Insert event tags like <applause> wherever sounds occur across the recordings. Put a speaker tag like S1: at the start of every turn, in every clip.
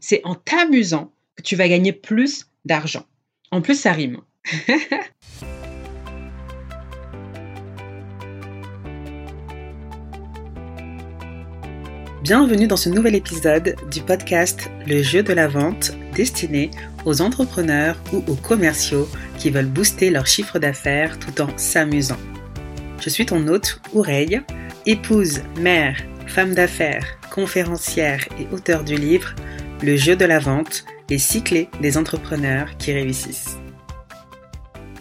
S1: c'est en t'amusant que tu vas gagner plus d'argent. En plus, ça rime. <laughs> Bienvenue dans ce nouvel épisode du podcast Le jeu de la vente destiné aux entrepreneurs ou aux commerciaux qui veulent booster leur chiffre d'affaires tout en s'amusant. Je suis ton hôte, Oureille, épouse, mère, femme d'affaires, conférencière et auteur du livre Le jeu de la vente, les six clés des entrepreneurs qui réussissent.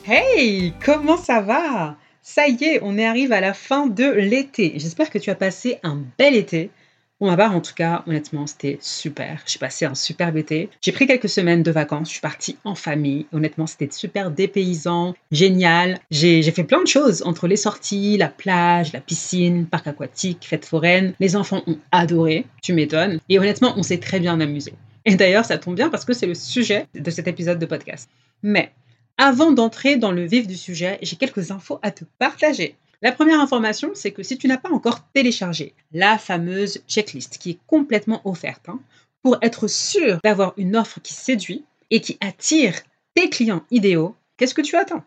S1: Hey, comment ça va? Ça y est, on est arrivé à la fin de l'été. J'espère que tu as passé un bel été pour ma part, en tout cas, honnêtement, c'était super. J'ai passé un super été. J'ai pris quelques semaines de vacances. Je suis partie en famille. Honnêtement, c'était super dépaysant, génial. J'ai fait plein de choses entre les sorties, la plage, la piscine, parc aquatique, fête foraine. Les enfants ont adoré. Tu m'étonnes. Et honnêtement, on s'est très bien amusé. Et d'ailleurs, ça tombe bien parce que c'est le sujet de cet épisode de podcast. Mais avant d'entrer dans le vif du sujet, j'ai quelques infos à te partager. La première information, c'est que si tu n'as pas encore téléchargé la fameuse checklist qui est complètement offerte, hein, pour être sûr d'avoir une offre qui séduit et qui attire tes clients idéaux, qu'est-ce que tu attends?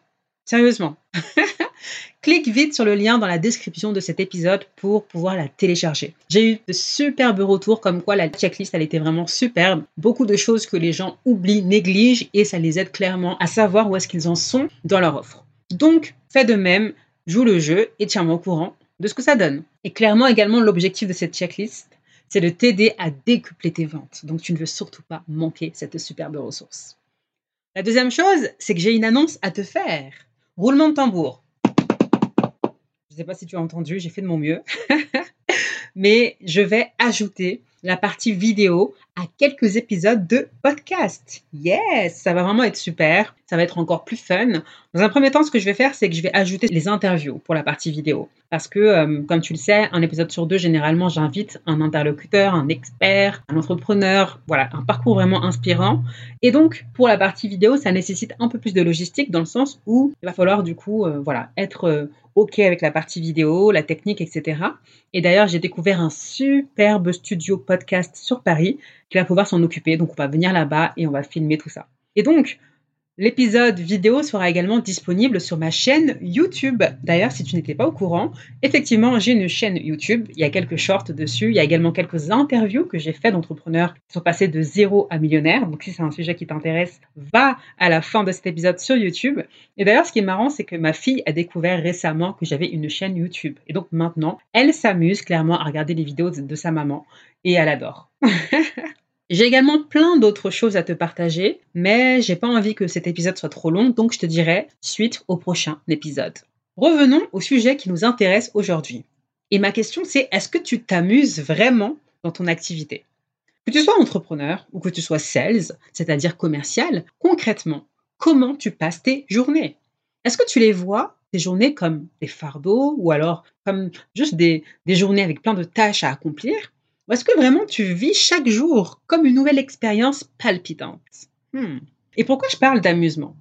S1: Sérieusement. <laughs> Clique vite sur le lien dans la description de cet épisode pour pouvoir la télécharger. J'ai eu de superbes retours comme quoi la checklist elle était vraiment superbe. Beaucoup de choses que les gens oublient, négligent et ça les aide clairement à savoir où est-ce qu'ils en sont dans leur offre. Donc, fais de même, joue le jeu et tiens-moi au courant de ce que ça donne. Et clairement également l'objectif de cette checklist, c'est de t'aider à décupler tes ventes. Donc tu ne veux surtout pas manquer cette superbe ressource. La deuxième chose, c'est que j'ai une annonce à te faire. Roulement de tambour. Je ne sais pas si tu as entendu, j'ai fait de mon mieux. <laughs> Mais je vais ajouter la partie vidéo à quelques épisodes de podcast. Yes, ça va vraiment être super. Ça va être encore plus fun. Dans un premier temps, ce que je vais faire, c'est que je vais ajouter les interviews pour la partie vidéo. Parce que, euh, comme tu le sais, un épisode sur deux, généralement, j'invite un interlocuteur, un expert, un entrepreneur, voilà, un parcours vraiment inspirant. Et donc, pour la partie vidéo, ça nécessite un peu plus de logistique dans le sens où il va falloir, du coup, euh, voilà, être euh, OK avec la partie vidéo, la technique, etc. Et d'ailleurs, j'ai découvert un superbe studio podcast sur Paris qui va pouvoir s'en occuper. Donc, on va venir là-bas et on va filmer tout ça. Et donc, L'épisode vidéo sera également disponible sur ma chaîne YouTube. D'ailleurs, si tu n'étais pas au courant, effectivement, j'ai une chaîne YouTube. Il y a quelques shorts dessus. Il y a également quelques interviews que j'ai fait d'entrepreneurs qui sont passés de zéro à millionnaire. Donc, si c'est un sujet qui t'intéresse, va à la fin de cet épisode sur YouTube. Et d'ailleurs, ce qui est marrant, c'est que ma fille a découvert récemment que j'avais une chaîne YouTube. Et donc maintenant, elle s'amuse clairement à regarder les vidéos de sa maman et elle adore. <laughs> J'ai également plein d'autres choses à te partager, mais j'ai pas envie que cet épisode soit trop long, donc je te dirai suite au prochain épisode. Revenons au sujet qui nous intéresse aujourd'hui. Et ma question c'est est-ce que tu t'amuses vraiment dans ton activité? Que tu sois entrepreneur ou que tu sois sales, c'est-à-dire commercial, concrètement, comment tu passes tes journées? Est-ce que tu les vois tes journées comme des fardeaux ou alors comme juste des, des journées avec plein de tâches à accomplir? Ou est-ce que vraiment tu vis chaque jour comme une nouvelle expérience palpitante? Hmm. Et pourquoi je parle d'amusement?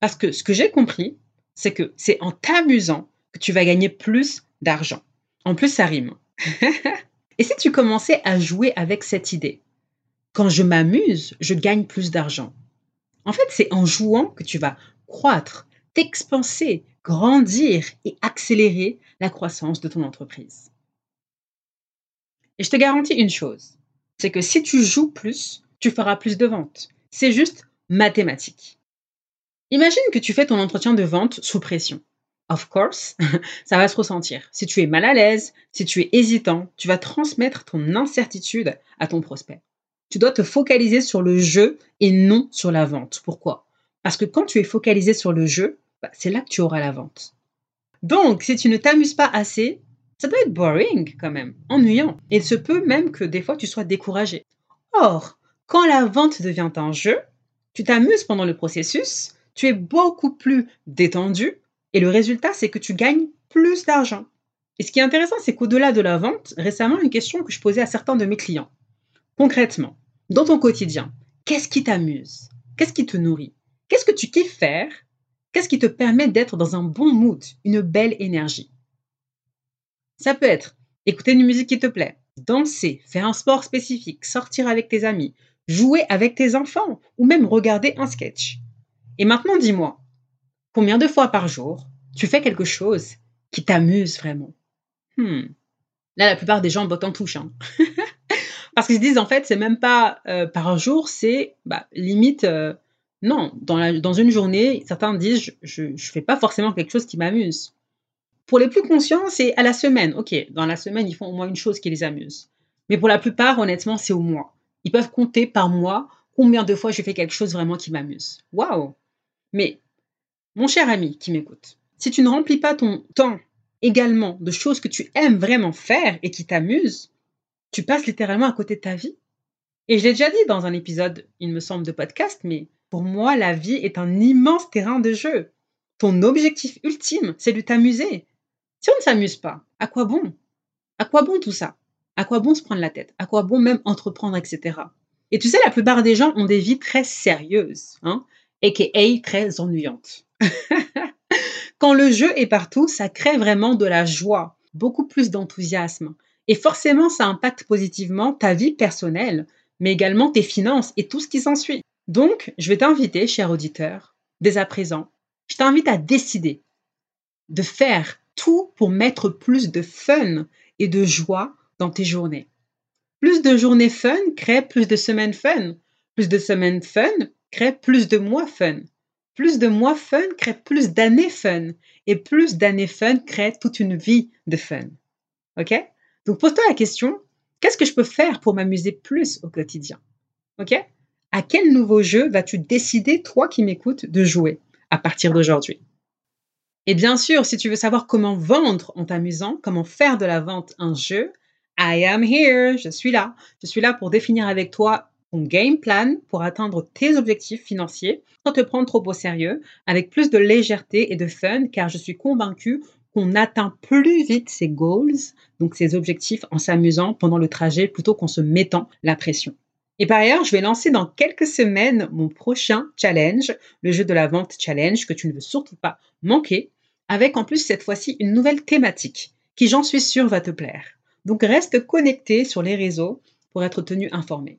S1: Parce que ce que j'ai compris, c'est que c'est en t'amusant que tu vas gagner plus d'argent. En plus, ça rime. <laughs> Et si tu commençais à jouer avec cette idée Quand je m'amuse, je gagne plus d'argent. En fait, c'est en jouant que tu vas croître, t'expanser, grandir et accélérer la croissance de ton entreprise. Et je te garantis une chose, c'est que si tu joues plus, tu feras plus de ventes. C'est juste mathématique. Imagine que tu fais ton entretien de vente sous pression. Of course, <laughs> ça va se ressentir. Si tu es mal à l'aise, si tu es hésitant, tu vas transmettre ton incertitude à ton prospect. Tu dois te focaliser sur le jeu et non sur la vente. Pourquoi? Parce que quand tu es focalisé sur le jeu, bah, c'est là que tu auras la vente. Donc, si tu ne t'amuses pas assez, ça doit être boring quand même, ennuyant. Et il se peut même que des fois tu sois découragé. Or, quand la vente devient un jeu, tu t'amuses pendant le processus, tu es beaucoup plus détendu et le résultat c'est que tu gagnes plus d'argent. Et ce qui est intéressant, c'est qu'au-delà de la vente, récemment, une question que je posais à certains de mes clients. Concrètement, dans ton quotidien, qu'est-ce qui t'amuse? Qu'est-ce qui te nourrit? Qu'est-ce que tu kiffes faire? Qu'est-ce qui te permet d'être dans un bon mood, une belle énergie? Ça peut être écouter une musique qui te plaît, danser, faire un sport spécifique, sortir avec tes amis, jouer avec tes enfants ou même regarder un sketch. Et maintenant, dis-moi, combien de fois par jour tu fais quelque chose qui t'amuse vraiment? Hmm. Là, la plupart des gens bottent en touche. Hein. <laughs> Parce qu'ils se disent, en fait, c'est même pas euh, par jour, c'est bah, limite, euh, non, dans, dans, une journée, certains disent, je ne fais pas forcément quelque chose qui m'amuse. Pour les plus conscients, c'est à la semaine. Ok, dans la semaine, ils font au moins une chose qui les amuse. Mais pour la plupart, honnêtement, c'est au mois. Ils peuvent compter par mois combien de fois je fais quelque chose vraiment qui m'amuse. Waouh Mais, mon cher ami qui m'écoute, si tu ne remplis pas ton temps également de choses que tu aimes vraiment faire et qui t'amusent, tu passes littéralement à côté de ta vie. Et je l'ai déjà dit dans un épisode, il me semble, de podcast, mais pour moi, la vie est un immense terrain de jeu. Ton objectif ultime, c'est de t'amuser. Si on ne s'amuse pas, à quoi bon? À quoi bon tout ça? À quoi bon se prendre la tête? À quoi bon même entreprendre, etc. Et tu sais, la plupart des gens ont des vies très sérieuses, hein, aka très ennuyantes. <laughs> Quand le jeu est partout, ça crée vraiment de la joie, beaucoup plus d'enthousiasme. Et forcément, ça impacte positivement ta vie personnelle, mais également tes finances et tout ce qui s'ensuit. Donc, je vais t'inviter, cher auditeur, dès à présent, je t'invite à décider de faire tout pour mettre plus de fun et de joie dans tes journées. Plus de journées fun crée plus de semaines fun. Plus de semaines fun crée plus de mois fun. Plus de mois fun crée plus d'années fun. Et plus d'années fun crée toute une vie de fun. OK? Donc pose-toi la question, qu'est-ce que je peux faire pour m'amuser plus au quotidien? OK? À quel nouveau jeu vas-tu décider, toi qui m'écoutes, de jouer à partir d'aujourd'hui? Et bien sûr, si tu veux savoir comment vendre en t'amusant, comment faire de la vente un jeu, I am here, je suis là. Je suis là pour définir avec toi game plan pour atteindre tes objectifs financiers sans te prendre trop au sérieux, avec plus de légèreté et de fun, car je suis convaincue qu'on atteint plus vite ses goals, donc ses objectifs, en s'amusant pendant le trajet plutôt qu'en se mettant la pression. Et par ailleurs, je vais lancer dans quelques semaines mon prochain challenge, le jeu de la vente challenge, que tu ne veux surtout pas manquer, avec en plus cette fois-ci une nouvelle thématique, qui j'en suis sûre va te plaire. Donc reste connecté sur les réseaux pour être tenu informé.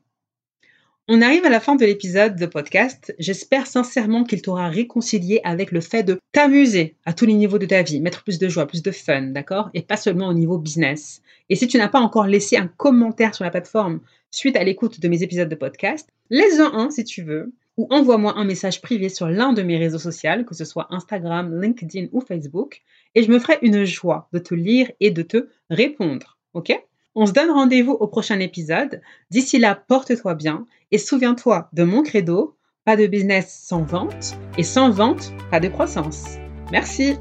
S1: On arrive à la fin de l'épisode de podcast. J'espère sincèrement qu'il t'aura réconcilié avec le fait de t'amuser à tous les niveaux de ta vie, mettre plus de joie, plus de fun, d'accord? Et pas seulement au niveau business. Et si tu n'as pas encore laissé un commentaire sur la plateforme suite à l'écoute de mes épisodes de podcast, laisse-en un si tu veux, ou envoie-moi un message privé sur l'un de mes réseaux sociaux, que ce soit Instagram, LinkedIn ou Facebook, et je me ferai une joie de te lire et de te répondre. Ok? On se donne rendez-vous au prochain épisode. D'ici là, porte-toi bien et souviens-toi de mon credo, pas de business sans vente et sans vente, pas de croissance. Merci.